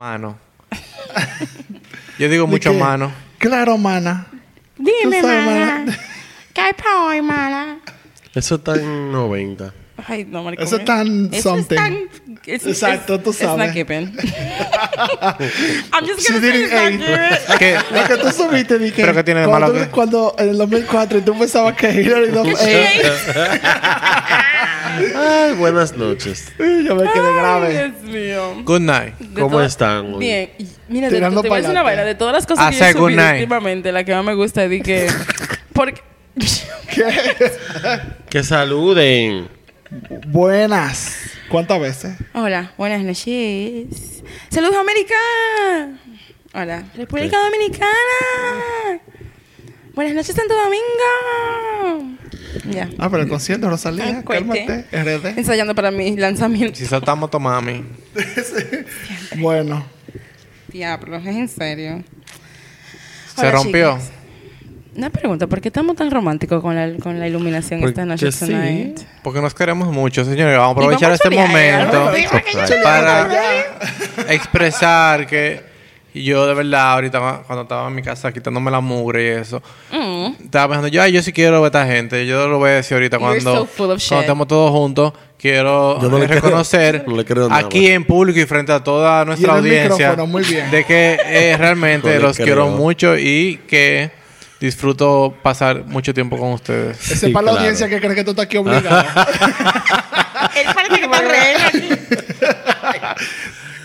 Mano. Yo digo mucho qué? mano. Claro, mana. Dime, Tú sabes, mana. mana. ¿Qué hay para hoy, mana? Eso está en 90. Ay, no, marico. Eso es tan Eso something. es tan... it's- Exacto, it's- tú It's sabes. not given. I'm just She gonna say it's not given. ¿Qué? Lo que tú subiste, dije. ¿Pero qué tiene de cuando, malo que? Cuando en el 2004 y tú pensabas que Hillary no Ay, buenas noches. Yo me quedé Ay, grave. Dios mío. Good night. De ¿Cómo están hoy? Bien. Mira, de, te voy a decir una vaina. De todas las cosas que yo Hace he good subido night. últimamente, la que más me gusta es de que... Porque... Que saluden. Buenas. ¿Cuántas veces? Hola, buenas noches. Saludos, América. Hola, República Dominicana. Buenas noches, Santo Domingo. Ya. Ah, pero el concierto Rosalía. Cuente. Cálmate. RD. Ensayando para mi lanzamiento. Si soltamos tu mami. Bueno. Diablo, es en serio. Se Hola, rompió. chicas. Una pregunta, ¿por qué estamos tan románticos con la, con la iluminación Porque esta noche sí. tonight? Porque nos queremos mucho, señores. Vamos a aprovechar este momento para expresar que yo de verdad ahorita cuando estaba en mi casa quitándome la mugre y eso, Mm. estaba pensando, yo, ay, yo sí quiero ver a esta gente. Yo lo voy a decir ahorita You're cuando, so cuando estemos todos juntos. Quiero Yo no le creo- reconocer no le creo nada. aquí en público y frente a toda nuestra audiencia micrófono, muy bien. de que eh, realmente los creo. quiero mucho y que disfruto pasar mucho tiempo con ustedes. Ese Sí, es para la audiencia que cree que tú estás aquí obligado. Él parece que está reír.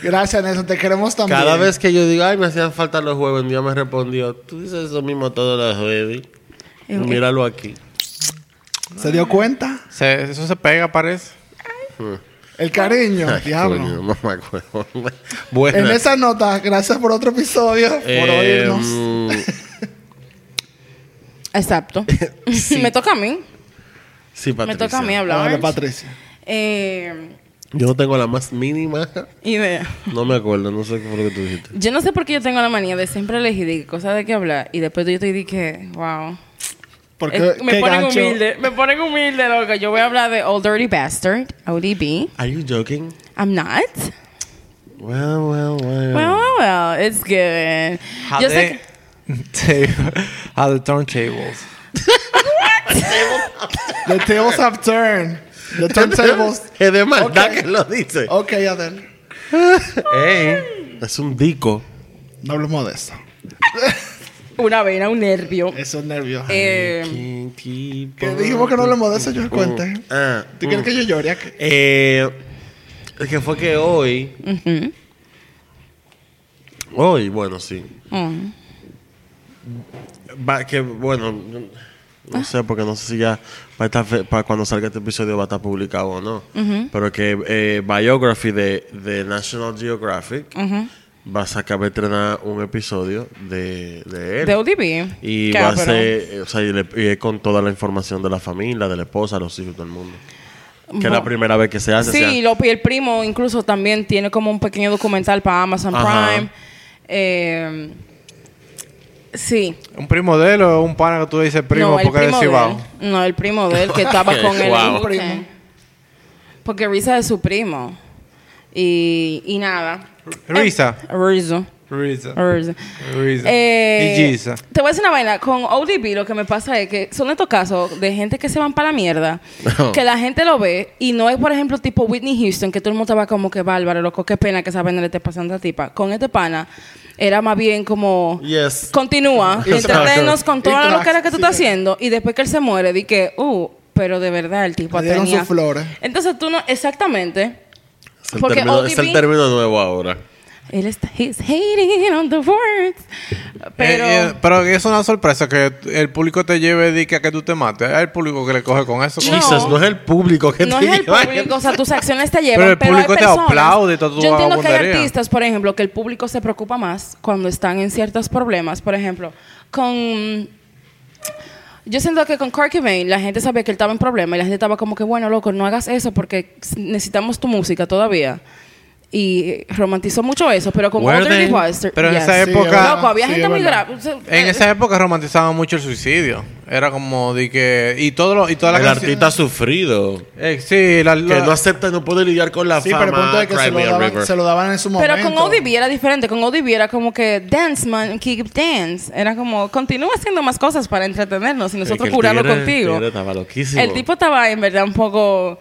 Gracias, Nelson. Te queremos también. Cada vez que yo digo, ay, me hacían falta los jueves, un día me respondió, tú dices eso mismo todos los jueves. Y Míralo aquí. ¿Se dio cuenta? Se- eso se pega, parece. El cariño. Ay, diablo. coño, no me acuerdo. Buena. En esa nota, gracias por otro episodio. Por Eh, oírnos. Exacto. Me toca a mí. sí, Me Patricia. toca a mí hablar. Patricia. Eh, Yo no tengo la más mínima. idea. No me acuerdo, no sé qué fue lo que tú dijiste. Yo no sé por qué yo tengo la manía de siempre elegir cosas de qué hablar y después yo estoy de que, wow. Porque Es- me ponen gancho. humilde, me ponen humilde, loco. Yo voy a hablar de Old Dirty Bastard, ODB. Are you joking? I'm not. Well, well, well. Well, well, well, it's good. How Yo the, sé que, how the turntables. The tables have turned. The turntables. es de maldad que lo dice. ok, Adel. Ey, es un dico. No hablemos de eso. una vena, un nervio. Esos nervios. Eh, que dijimos que no hablemos de eso, yo cuente. Ah, ¿Tú quieres mm. que yo llore? Eh, es que fue que hoy. ujú. Hoy, bueno, sí. Mm. Va, que bueno, no sé, porque no sé si ya va a estar fe- para cuando salga este episodio va a estar publicado o no. Pero que eh, Biography de, de National Geographic va a sacar, va a estrenar un episodio de, de él. De ODB. Y va a ser, o sea, y, le- y es con toda la información de la familia, de la esposa, los hijos, todo el mundo. Que es la primera vez que se hace. Sí, lo, y el primo incluso también tiene como un pequeño documental para Amazon Ajá. Prime. Eh, sí. ¿Un primo de él o un pana que tú dices primo no, el porque es primo de de Cibao? él. No, el primo de él que estaba con él. Wow. Ok. Porque Risa es su primo. Y, y nada. Risa. Eh, Risa. Risa. Risa. Risa. Eh, y Giza. Te voy a decir una vaina. Con ODB lo que me pasa es que son estos casos de gente que se van para la mierda. que la gente lo ve y no es, por ejemplo, tipo Whitney Houston, que todo el mundo estaba como que bárbaro, loco, qué pena que esa vaina le esté pasando a esta tipa. Con este pana era más bien como... Yes. Continúa, Exacto. entretenernos con toda Y lo que tú sí. estás haciendo y después que él se muere, di que, uh, pero de verdad el tipo tenía... sus flores. Entonces tú no, exactamente, Es el, porque término, es el ODB término nuevo ahora. Él está, he's hating on the words. Pero... Eh, eh, pero es una sorpresa que el público te lleve y que, a que tú te mates. Hay el público que le coge con eso. No. Jesus, no es el público que no te es el lleva. público, o sea, tus acciones te llevan. Pero el hay público te personas- aplaude y toda tu Yo entiendo que hay artistas, por ejemplo, que el público se preocupa más cuando están en ciertos problemas. Por ejemplo, con. Yo siento que con Kurt Cobain la gente sabía que él estaba en problema y la gente estaba como que, bueno, loco, no hagas eso porque necesitamos tu música todavía. Y romantizó mucho eso, pero con Were. Foster... Pero en esa Sí, época... ¿verdad? Loco, había Sí, gente muy grave. En esa época romantizaban mucho el suicidio. Era como de que... Y todo lo... Y toda la El artista ha sufrido. Eh, sí, la, Que la- no acepta, no puede lidiar con la Sí, fama. pero el punto es que se lo, daban, River. se lo daban en su momento. Pero con ODB era diferente. Con ODB era como que dance, man, keep dance. Era como, continúa haciendo más cosas para entretenernos y nosotros que curarlo contigo. el tigre estaba loquísimo. El tipo estaba en verdad un poco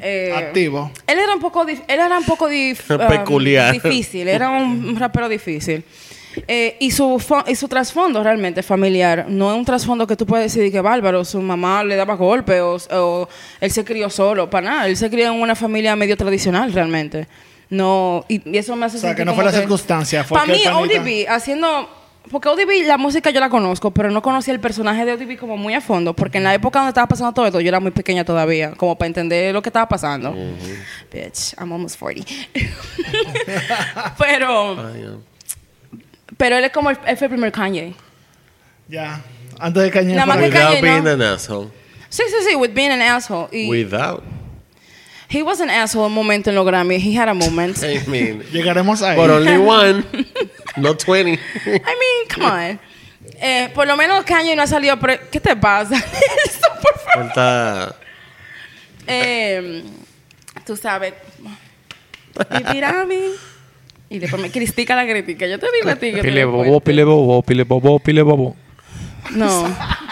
eh, Activo. Él era un poco, él era un poco dif- um, Peculiar. difícil. Era un rapero difícil. Eh, y su y su trasfondo realmente familiar no es un trasfondo que tú puedes decir que bárbaro, su mamá le daba golpes o, o él se crió solo, para nada. Él se crió en una familia medio tradicional realmente. No, y, y eso me hace O sea, que no fue la circunstancia, fue Para mí, ODB haciendo. Porque ODB, la música yo la conozco, pero no conocía el personaje de ODB como muy a fondo, porque en la época donde estaba pasando todo esto, yo era muy pequeña todavía, como para entender lo que estaba pasando. Bitch, I'm almost 40. pero, pero él es como el, él fue el primer Kanye. Ya. Antes de Kanye Nada más que Without Kanye, being ¿no? an asshole. Sí, sí, sí, with being an asshole. Y Without. he was an asshole un momento en los Grammy. He had a moment. I mean, Llegaremos ahí. but only one, not 20. I mean, come on. Eh, por lo menos Kanye no ha salido. pre- ¿Qué te pasa? Eso, por favor. Falta. Eh, tú sabes. Y mira a mí. Y después me critica la crítica. Yo te digo a ti que Pile bobo, pile bobo, pile bobo, pile bobo. No,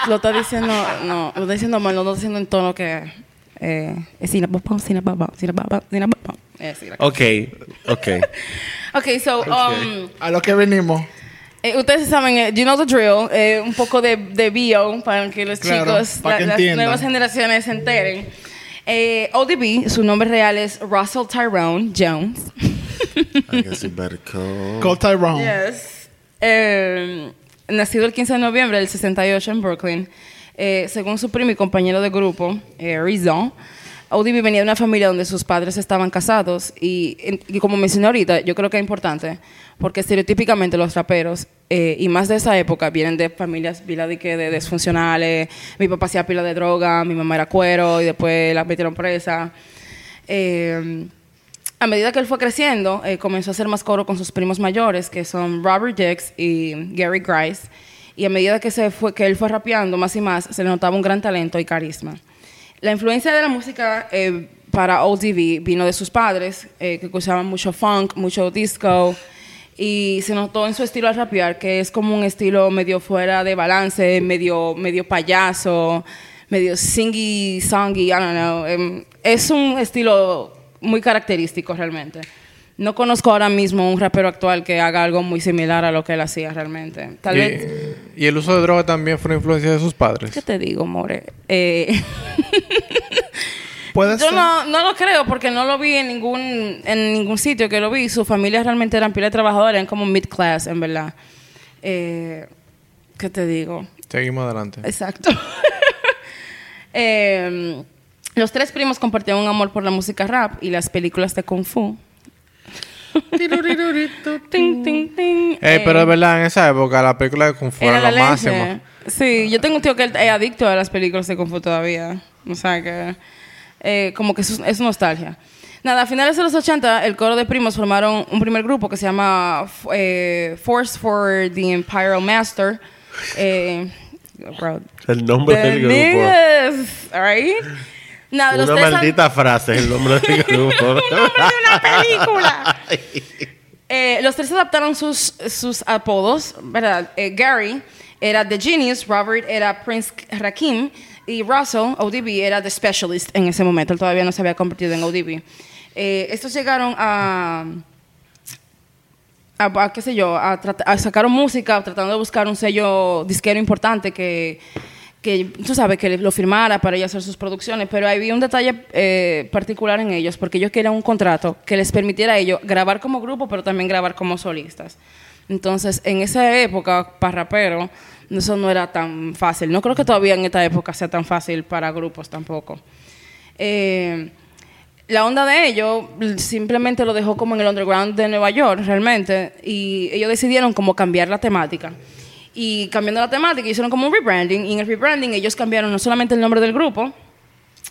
lo está diciendo, no, lo está diciendo mal, lo está diciendo en tono que eh, es sin papá, sin papá, sin papá. Eh, sí, la- Ok, ok. Ok, so, um, A lo que venimos. eh, ustedes saben, eh, you know the drill, eh, un poco de, de bio para que los Claro, chicos, para que las nuevas generaciones se enteren. Eh, ODB, su nombre real es Russell Tyrone Jones. I guess you better call. Call Tyrone. Yes. Eh, nacido el 15 de noviembre del 68 en Brooklyn. Eh, según su primo y compañero de grupo, eh, ODB venía de una familia donde sus padres estaban casados y, y como mencioné ahorita, yo creo que es importante porque estereotípicamente los raperos eh, y más de esa época vienen de familias que de desfuncionales. Mi papá hacía pila de droga, mi mamá era cuero y después la metieron presa. Eh, a medida que él fue creciendo, eh, comenzó a hacer más coro con sus primos mayores, que son Robert Dix y Gary Grice. Y a medida que, se fue, que él fue rapeando más y más, se le notaba un gran talento y carisma. La influencia de la música eh, para ODB vino de sus padres, eh, que escuchaban mucho funk, mucho disco. Y se notó en su estilo al rapear, que es como un estilo medio fuera de balance, medio, medio payaso, medio singy, songy, I don't know. Em, es un estilo muy característico realmente. No conozco ahora mismo un rapero actual que haga algo muy similar a lo que él hacía realmente. Tal y, vez... y el uso de droga también fue una influencia de sus padres. ¿Qué te digo, More? Eh, Puede yo ser. no, no lo creo porque no lo vi en ningún, en ningún sitio que lo vi. Su familia realmente eran pila de trabajadores, eran como mid-class, en verdad. Eh, ¿Qué te digo? Seguimos adelante. Exacto. Eh, los tres primos compartían un amor por la música rap y las películas de Kung Fu. Ting, ting, ting. Eh, Eh, pero es verdad, en esa época la película de Kung Fu era era lo leche. máximo. Sí, yo tengo un tío que es adicto a las películas de Kung Fu todavía. O sea que, eh, como que eso es nostalgia. Nada, a finales de los 80, el coro de primos formaron un primer grupo que se llama eh, Force for the Imperial Master. Eh, bro, El nombre del grupo. niggas, all right? Una han- maldita frase, el nombre del grupo. una película. Eh, los tres adaptaron sus, sus apodos, ¿verdad? Eh, Gary era The Genius, Robert era Prince Rakim y Russell, ODB, era The Specialist en ese momento. Él todavía no se había convertido en ODB. Eh, estos llegaron a, a, a, qué sé yo, a, a sacar música tratando de buscar un sello disquero importante que, que tú sabes, que lo firmara para ellos hacer sus producciones, pero había un detalle eh, particular en ellos, porque ellos querían un contrato que les permitiera a ellos grabar como grupo, pero también grabar como solistas. Entonces, en esa época, para rapero, eso no era tan fácil. No creo que todavía en esta época sea tan fácil para grupos tampoco. Eh, la onda de ellos simplemente lo dejó como en el underground de Nueva York, realmente, y ellos decidieron como cambiar la temática. Y cambiando la temática, hicieron como un rebranding. Y en el rebranding ellos cambiaron no solamente el nombre del grupo,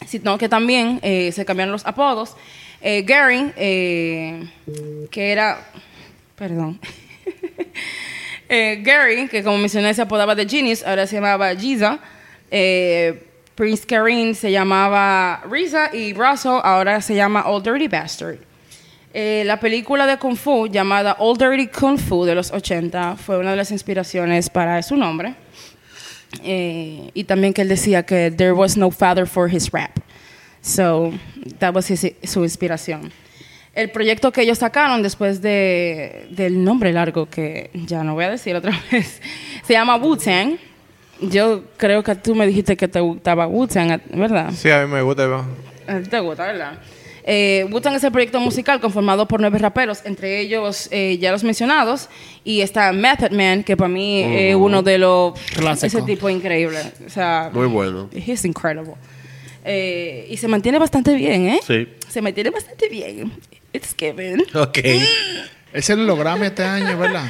sino que también eh, se cambiaron los apodos. Eh, Gary, eh, que era... Perdón. Gary, que como mencioné se apodaba de Genius, ahora se llamaba Giza. Prince Kareem se llamaba Risa y Russell ahora se llama Old Dirty Bastard. Eh, la película de Kung Fu llamada Old Dirty Kung Fu de los 80 fue una de las inspiraciones para su nombre. Eh, y también que él decía que there was no father for his rap. So, that was his- su inspiración. El proyecto que ellos sacaron después de, del nombre largo, que ya no voy a decir otra vez, se llama Wu-Tang. Yo creo que tú me dijiste que te gustaba Wu-Tang, ¿verdad? Sí, a mí me gusta. ti te gusta, ¿verdad? Eh, Wu-Tang es el proyecto musical conformado por nueve raperos, entre ellos eh, ya los mencionados, y está Method Man, que para mí es uno de los... Clásico. Ese tipo es increíble. O sea, Muy bueno. He's incredible. Eh, y se mantiene bastante bien, ¿eh? Sí. Se mantiene bastante bien. It's given. Ok. Es el holograma este año, ¿verdad?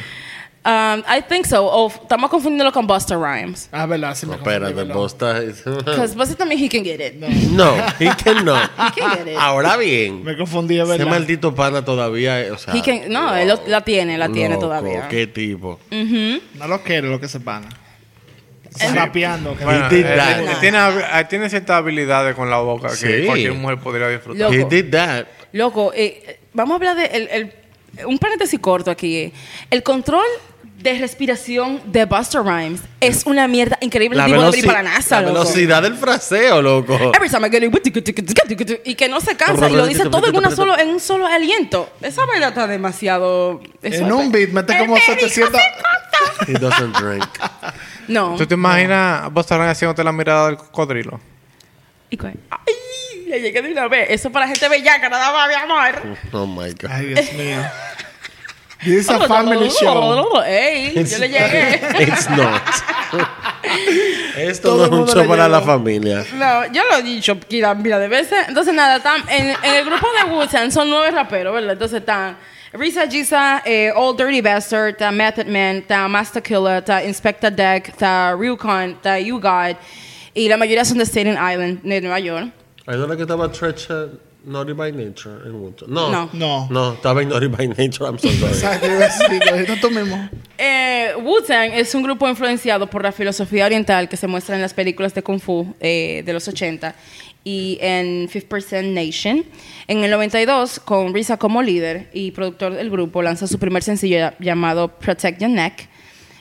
Um, I think so. O estamos confundiéndolo con Buster Rhymes. Ah, ¿verdad? Sí, me No, espérate, ¿verdad? estás... Because Buster también he can get it. No, he cannot. He can get it. Ahora bien, Me confundí, es ese ¿verdad? maldito pana todavía... O sea, He can- no, él lo- la tiene, la tiene loco, todavía. qué tipo. No lo quiero, lo que se pana. Está rapeando. que- Bueno, He did that. tiene, tiene ciertas habilidades con la boca que Sí. cualquier mujer podría disfrutar. Loco. He did that. Loco, eh, vamos a hablar de el- el- un paréntesis corto aquí. El control de respiración de Buster Rhymes es una mierda increíble. La, veloci- para la NASA, la loco. velocidad del fraseo, loco. Every time I get it, y que no se cansa y lo dice todo en una solo en un solo aliento. Esa vaina está demasiado. eso En un beat mete como El baby 700. He doesn't drink. No. ¿Tú te imaginas a Busta Rhymes haciéndote la mirada del cocodrilo? Y que- Ay, le llegué de una vez. Eso para gente bellaca, nada más, mi amor. Oh my God. Ay, Dios mío. This is a family show. Ey, yo le llegué. It's not. Esto Todo no es un show para la familia. No, yo lo he dicho mira, mira de veces. Entonces, nada, tam- en, en el grupo de Wu-Tang son nueve raperos, ¿verdad? Entonces están Risa Giza, eh, Old Dirty Bastard, está Method Man, está Master Killer, está Inspector Deck, está Ryukon, está You God. Y la mayoría son de Staten Island, de Nueva York. ¿Hay una que estaba Trecha Naughty by Nature en Woodstock? No. No. No. No, estaba en Naughty by Nature. I'm so sorry. Tú mismo. Eh, Wu-Tang es un grupo influenciado por la filosofía oriental que se muestra en las películas de Kung Fu eh, de los 80 y en 5% Nation. En el 92, con Risa como líder y productor del grupo, lanza su primer sencillo llamado Protect Your Neck.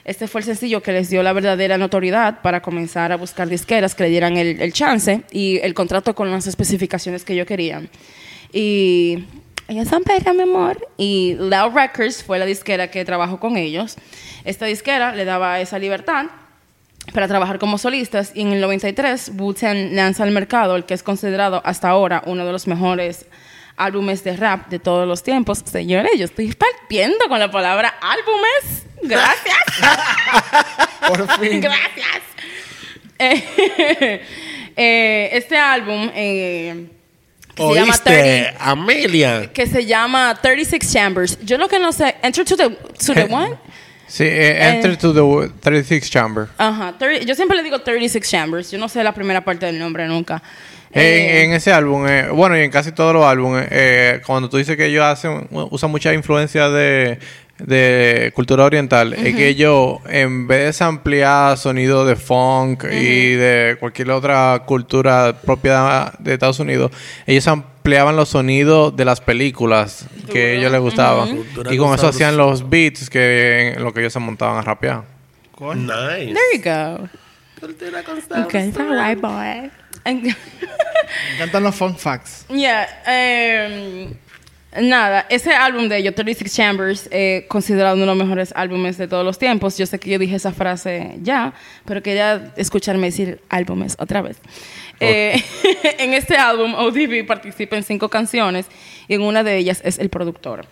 Este fue el sencillo que les dio la verdadera notoriedad para comenzar a buscar disqueras que le dieran el, el chance y el contrato con las especificaciones que ellos querían. Y ellos son perras, mi amor. Y Loud Records fue la disquera que trabajó con ellos. Esta disquera le daba esa libertad para trabajar como solistas y en el 93 Wu-Tang lanza al mercado el que es considerado hasta ahora uno de los mejores álbumes de rap de todos los tiempos. Señores, yo estoy partiendo con la palabra álbumes. Gracias. Por fin. Gracias. Eh, eh, este álbum eh, que se llama 30 ¿Oíste, Amelia? que se llama 36 Chambers. Yo lo que no sé, Enter to the, to the one. Sí, eh, enter to the 36 chamber. Ajá, 30 yo siempre le digo 36 Chambers. Yo no sé la primera parte del nombre nunca. En, Eh, en ese álbum, eh, bueno, y en casi todos los álbumes, eh, cuando tú dices que ellos hacen, usan mucha influencia de, de cultura oriental, es que ellos, en vez de ampliar sonido de funk y de cualquier otra cultura propia de Estados Unidos, ellos ampliaban los sonidos de las películas que a ellos les gustaban. Cultura Y con eso hacían los beats que en lo que ellos se montaban a rapear. Nice. There you go. Okay, it's all right, boy. Me encantan los fun facts. Yeah, em, nada, ese álbum de ellos, 36 Chambers, eh, considerado uno de los mejores álbumes de todos los tiempos. Yo sé que yo dije esa frase ya, pero quería escucharme decir álbumes otra vez. Eh, en este álbum, ODB participa en cinco canciones y en una de ellas es el productor.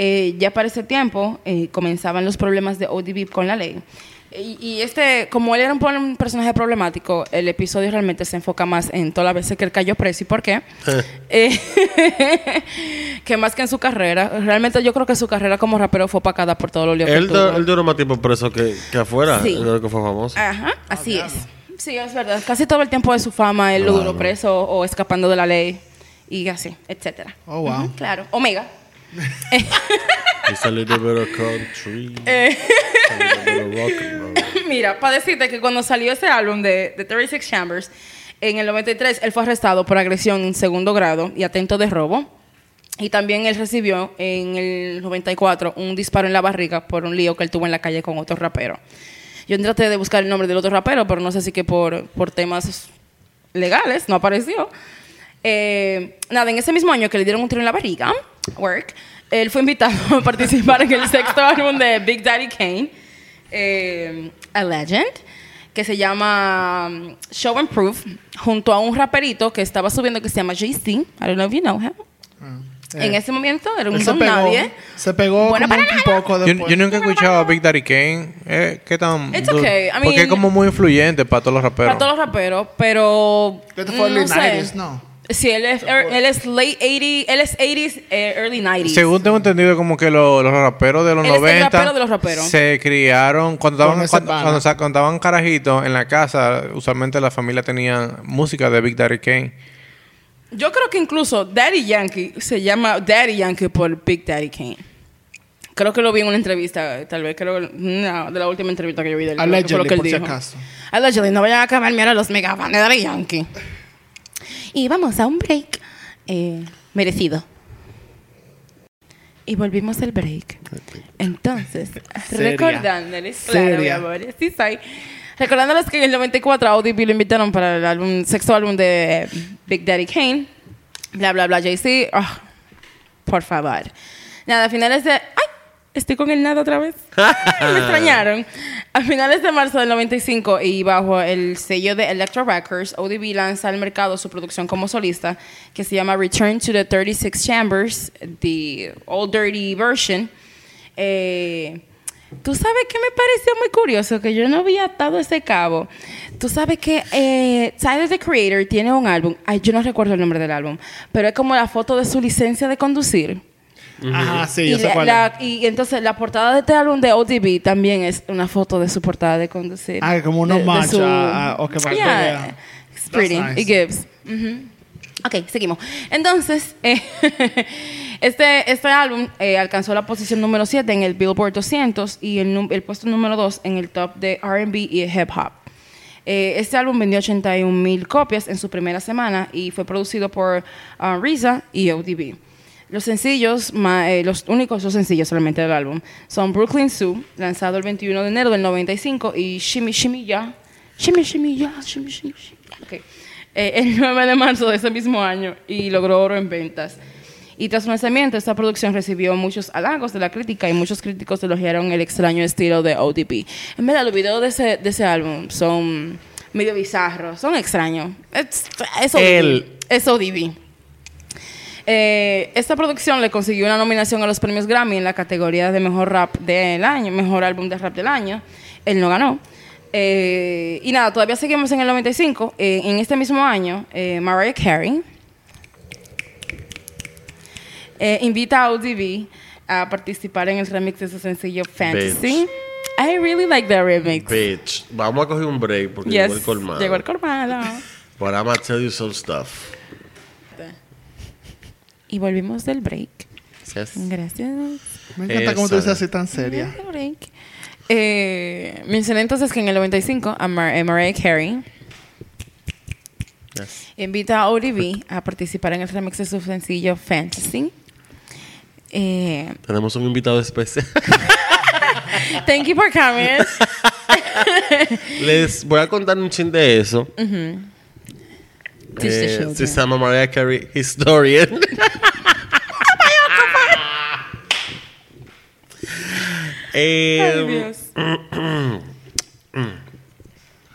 Eh, ya para ese tiempo eh, comenzaban los problemas de ODB con la ley. Y, y este, como él era un, un personaje problemático, el episodio realmente se enfoca más en todas las veces que él cayó preso y por qué. Eh, que más que en su carrera. Realmente yo creo que su carrera como rapero fue opacada por todo lo lío que Él, tuvo. él duró más tiempo preso que, que afuera. Sí. El que fue famoso. Ajá, así es. Sí, es verdad. Casi todo el tiempo de su fama él lo duró preso o escapando de la ley y así, etcétera. Oh, wow. Ujú, claro. Omega. It's a little bit of country. Eh. It's a little bit of rock and roll. Mira, para decirte que cuando salió ese álbum de, de 36 Chambers, en el 93 él fue arrestado por agresión en segundo grado y atento de robo. Y también él recibió en el 94 un disparo en la barriga por un lío que él tuvo en la calle con otro rapero. Yo traté de buscar el nombre del otro rapero, pero no sé si que por, por temas legales no apareció. Eh, nada, en ese mismo año que le dieron un tiro en la barriga, work, él fue invitado a participar en el sexto álbum de Big Daddy Kane, eh, A Legend, que se llama um, Show and Proof, junto a un raperito que estaba subiendo que se llama JC. I don't know if you know him. En ese momento era un don pegó, nadie. se pegó Bueno, como para un poco Yo, después. yo nunca he escuchado a Big Daddy Kane. Eh, ¿Qué tan It's okay. I Porque es mean- como muy influyente para todos los raperos. Para todos los raperos, pero. Este fue no sé. 90s, ¿no? Sí, él es, er- él es late 80s, él es 80s, eh, early 90s. Según tengo entendido, como que lo- los raperos de los Él es el 90 rapero de los raperos. se criaron cuando estaban, cuando, cuando cuando estaban carajitos en la casa. Usualmente la familia tenía música de Big Daddy Kane. Yo creo que incluso Daddy Yankee se llama Daddy Yankee por Big Daddy Kane. Creo que lo vi en una entrevista, tal vez, creo que no, de la última entrevista que yo vi de él. creo que fue lo Allegedly, que él por si dijo. acaso. Allegedly, no vayan a acabarme ahora los mega fans de Daddy Yankee. Y vamos a un break eh, merecido. Y volvimos al break. Entonces, Seria. recordándoles, claro, mi amor, sí soy. Recordándoles que en el 94 a ODB lo invitaron para el álbum, sexto álbum de Big Daddy Kane. Bla, bla, bla, Jay-Z. Ah, por favor. Nada, a finales de... Estoy con el nada otra vez. Me extrañaron. A finales de marzo del 95 y bajo el sello de Electro Records, ODB lanza al mercado su producción como solista que se llama Return to the 36 Chambers, the Old Dirty Version. Eh, Tú sabes que me pareció muy curioso que yo no había atado ese cabo. Tú sabes que eh, Tyler the Creator tiene un álbum. Ay, yo no recuerdo el nombre del álbum, pero es como la foto de su licencia de conducir. Ajá, sí, y, yo sé la- cuál la- y entonces la portada de este álbum de ODB también es una foto de su portada de conducir. Ah, como un De- de homage su- a- a- ok, para que Yeah, vea. it's pretty. That's nice. It gives. Ujú. Ok, seguimos. Entonces, eh, este, este álbum eh, alcanzó la posición número 7 en el Billboard 200 y el, num- el puesto número 2 en el top de RB y hip hop. Eh, este álbum vendió 81 mil copias en su primera semana y fue producido por uh, RZA y ODB. Los sencillos, ma- eh, los únicos dos sencillos solamente del álbum, son Brooklyn Zoo, lanzado el 21 de enero del 95, y Shimmy Shimmy Ya, Shimmy Shimmy Ya, Shimmy Shimmy Ya. Ok. Eh, el 9 de marzo de ese mismo año y logró oro en ventas. Y tras su lanzamiento, esta producción recibió muchos halagos de la crítica y muchos críticos elogiaron el extraño estilo de ODB. En verdad, los videos de ese, de ese álbum son medio bizarros, son extraños. Es, es ODB. El- Es ODB. Eh, esta producción le consiguió una nominación a los premios Grammy en la categoría de mejor rap del año, mejor álbum de rap del año. Él no ganó. Eh, y nada, todavía seguimos en el 95. Eh, en este mismo año, eh, Mariah Carey invita a ODB a participar en el remix de su sencillo Fantasy. I really like that remix. Bitch. Vamos a coger un break porque Yes, llegó el colmado. Llegó el colmado. But I'm gonna tell you some stuff. Y volvimos del break. Gracias. Me encanta cómo tú Esa. dices así tan seria. Break. Eh, mencioné entonces que en el 95 a Mar- Mariah Carey Yes. invita a ODB a participar en el remix de su sencillo Fantasy. Eh, Tenemos un invitado especial. thank you for coming. Les voy a contar un chin de eso. The Eh, se llama Mariah Carey Historian. Eh, Ay, Dios.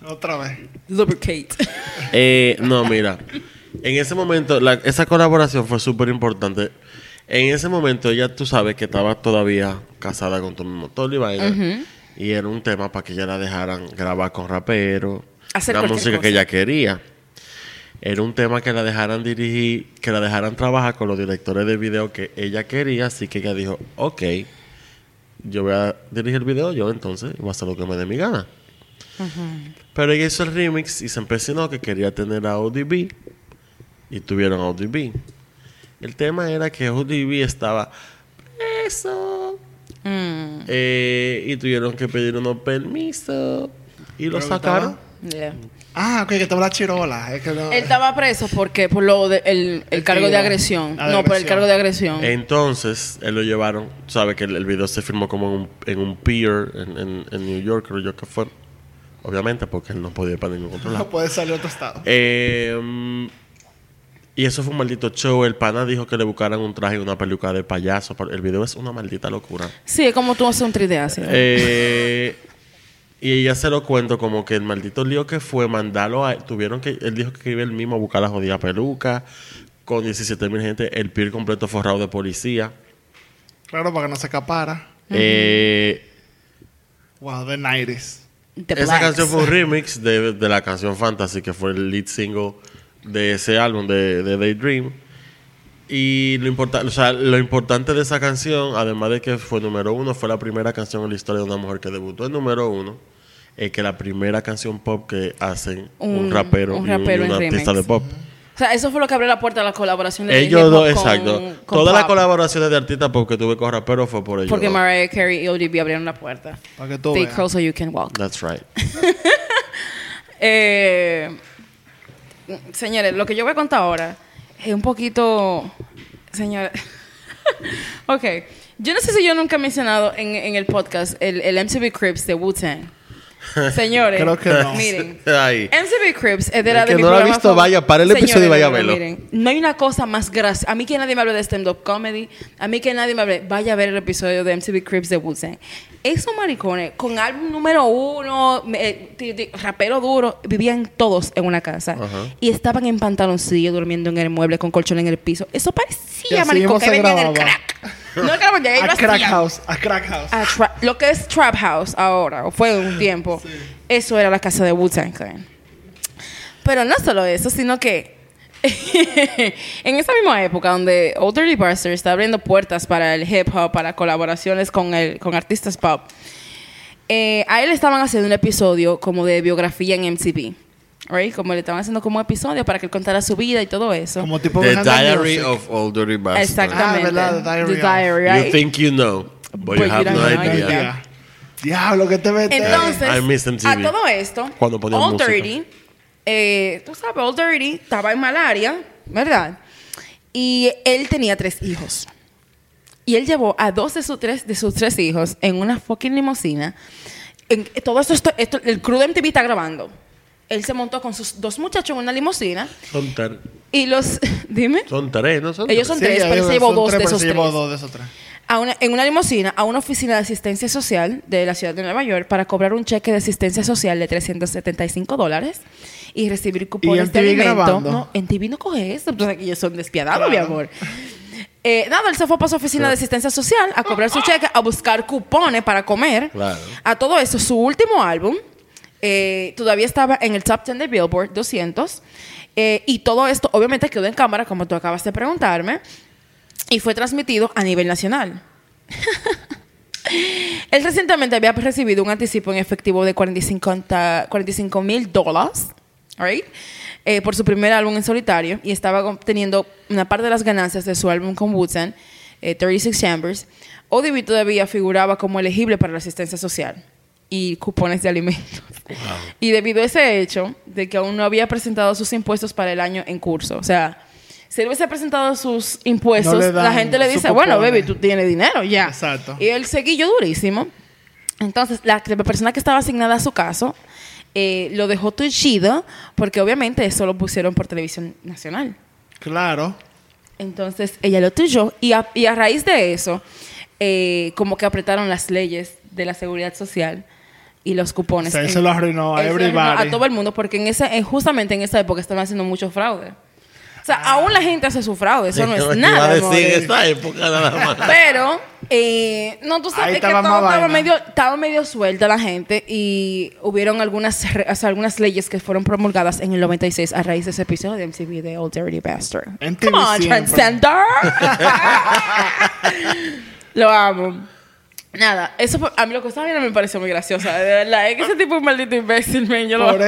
Otra vez. Lubricate. eh, no, mira. En ese momento, la- esa colaboración fue súper importante. En ese momento, ella, tú sabes que estaba todavía casada con tu mismo Tolly vaina. Y era un tema para que ella la dejaran grabar con rapero. Hacer la música cosa. que ella quería. Era un tema que la dejaran dirigir, que la dejaran trabajar con los directores de video que ella quería. Así que ella dijo, ok, yo voy a dirigir el video yo entonces, y voy a hacer lo que me dé mi gana. Pero ella hizo el remix y se empecinó que quería tener a ODB. Y tuvieron a ODB. El tema era que ODB estaba preso. Mm, Eh, y tuvieron que pedir unos permisos. Y lo sacaron. yeah. Ah, ok, que estaba la chirola. Es que no- Él estaba preso porque por lo de, el, el cargo de tiro. agresión. Ah, de no, por el agresión. cargo de agresión. Entonces, él lo llevaron. Sabe que el, el video se filmó como en un, en un pier en, en- en New York, creo yo que fue. Obviamente, porque él no podía ir para ningún otro lado. no puede salir a otro estado. Eh, mm, y eso fue un maldito show. El pana dijo que le buscaran un traje y una peluca de payaso. pero El video es una maldita locura. Sí, es como tú haces un 3D así. Eh, y ella se lo cuento como que el maldito lío que fue mandarlo a... Tuvieron que... Él dijo que iba él mismo a buscar la jodida peluca. Con 17 mil gente. El pier completo forrado de policía. Claro, para que no se escapara. Eh, Wow, the 90s. The esa Blacks. canción fue un remix de, de la canción Fantasy, que fue el lead single de ese álbum de, de Daydream. Y lo, importa, o sea, lo importante de esa canción, además de que fue número uno, fue la primera canción en la historia de una mujer que debutó en número uno. Es que la primera canción pop que hacen un, Un- rapero, un y un- rapero y un en artista remix. de pop. O sea, eso fue lo que abrió la puerta a la colaboración de Ellos hip hop dos, exacto. con Todas las colaboraciones de artistas pop que tuve con raperos fue por ellos. Porque dos. Mariah Carey y ODB abrieron la puerta. Para que tú They curl so you can walk. That's right. Eh, señores, lo que yo voy a contar ahora es un poquito. Señores. ok. Yo no sé si yo nunca he mencionado en, en el podcast el, el MTV Cribs de Wu-Tang. Señores, Creo que no. miren. Ay. MTV Cribs es de la El de que mi no lo ha visto, vaya, para el episodio y vaya a verlo. miren, no hay una cosa más graciosa. A mí que nadie me hable de stand-up comedy. A mí que nadie me hable. Vaya a ver el episodio de MTV Cribs de Wu-Tang. Esos maricones, con álbum número uno, eh, rapero duro, vivían todos en una casa. Y estaban en pantaloncillo, durmiendo en el mueble, con colchón en el piso. Eso parecía, maricón, que venían del grababa. crack. No A crack hacían. house. A crack house. A lo que es Trap House ahora, o fue un tiempo, eso era la casa de Wu-Tang Clan. Pero no solo eso, sino que en esa misma época donde Old Dirty Buster está abriendo puertas para el hip hop, para colaboraciones con, el, con artistas pop, eh, a él estaban haciendo un episodio como de biografía en MTV. Right? Como le estaban haciendo como episodio para que él contara su vida y todo eso. Como tipo The Diary of Old Dirty Bastard. Exactamente. Ah, ¿verdad? The Diary The Diary, You right? think you know, but, you But have you no idea. idea. Diablo, que te metes. Entonces, I miss MTV. a todo esto, Cuando Old música. Dirty, eh, tú sabes, Old Dirty estaba en malaria, ¿verdad? Y él tenía tres hijos. Y él llevó a dos de sus tres, de sus tres hijos en una fucking limusina. En, todo esto, esto, esto- el crew de MTV está grabando. Él se montó con sus dos muchachos en una limusina Son, ter- y los... Dime. son tres, ¿no? Son Ellos tres. son tres, pero ellos se llevó dos tres, de pero esos se llevó tres. dos de esos tres. a una- en una limusina a una oficina de asistencia social de la ciudad de Nueva York para cobrar un cheque de asistencia social de 375 dólares y recibir cupones de MTV alimento. grabando? No, en TV no coge eso, sabes que ellos son despiadados, Claro. mi amor. Eh, nada, él se fue para su oficina de asistencia social a cobrar su cheque, a buscar cupones para comer. Claro. A todo eso, su último álbum eh, todavía estaba en el top 10 de Billboard 200. eh, y todo esto, obviamente, quedó en cámara, como tú acabas de preguntarme, y fue transmitido a nivel nacional. Él recientemente había recibido un anticipo en efectivo de 45 mil dólares right? Eh, por su primer álbum en solitario y estaba obteniendo una parte de las ganancias de su álbum con Wu-Tang, eh, 36 Chambers. ODB todavía figuraba como elegible para la asistencia social y cupones de alimentos. Y debido a ese hecho de que aún no había presentado sus impuestos para el año en curso, o sea, si él hubiese presentado sus impuestos, No la gente le dice, bueno, baby, tú tienes dinero, ya. Exacto. Y él seguillo durísimo. Entonces, la la persona que estaba asignada a su caso eh, lo dejó tuchido porque obviamente eso lo pusieron por televisión nacional. Claro. Entonces, ella lo tuyó y a, y a raíz de eso, eh, como que apretaron las leyes de la seguridad social y los cupones. O sea, En- se lo arruinó a arruinó everybody. A todo el mundo porque en ese, en- justamente en esa época estaban haciendo mucho fraude. O sea, aún la gente hace su fraude, eso no es iba nada. a decir esa época nada más. Pero Eh, no, tú sabes que estaba todo estaba medio, estaba medio suelta la gente y hubieron algunas, o sea, algunas leyes que fueron promulgadas en el 96 a raíz de ese episodio de MTV de Old Dirty Bastard. MTV Come on, siempre. Transcender. Lo amo. Nada, eso fue- a mí lo que estaba viendo me pareció muy graciosa, de verdad. Es que ese tipo es un maldito imbécil, man. Yo lo Por.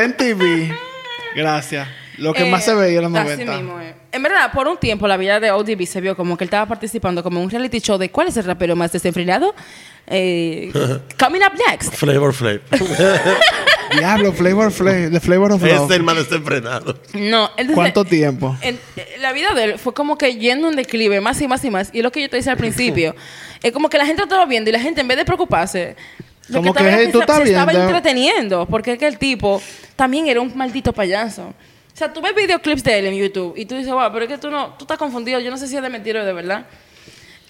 Gracias. Lo que eh, más se veía en los así 90. mismo es. En verdad, por un tiempo la vida de ODB se vio como que él estaba participando como en un reality show de ¿cuál es el rapero más desenfrenado? Eh, coming up next. Flavor Flav. Diablo, Flavor Flav. The Flavor of es Love. el más desenfrenado. No, entonces, ¿Cuánto tiempo? en- la vida de él fue como que yendo en declive más y más y más. Y es lo que yo te decía al principio. es como que la gente estaba viendo y la gente en vez de preocuparse, lo Como estaba que, era hey, tú se- estás se estaba entreteniendo. Porque es que el tipo también era un maldito payaso. O sea, tú ves videoclips de él en YouTube y tú dices, wow, pero es que tú no, tú estás confundido. Yo no sé si es de mentira o de verdad.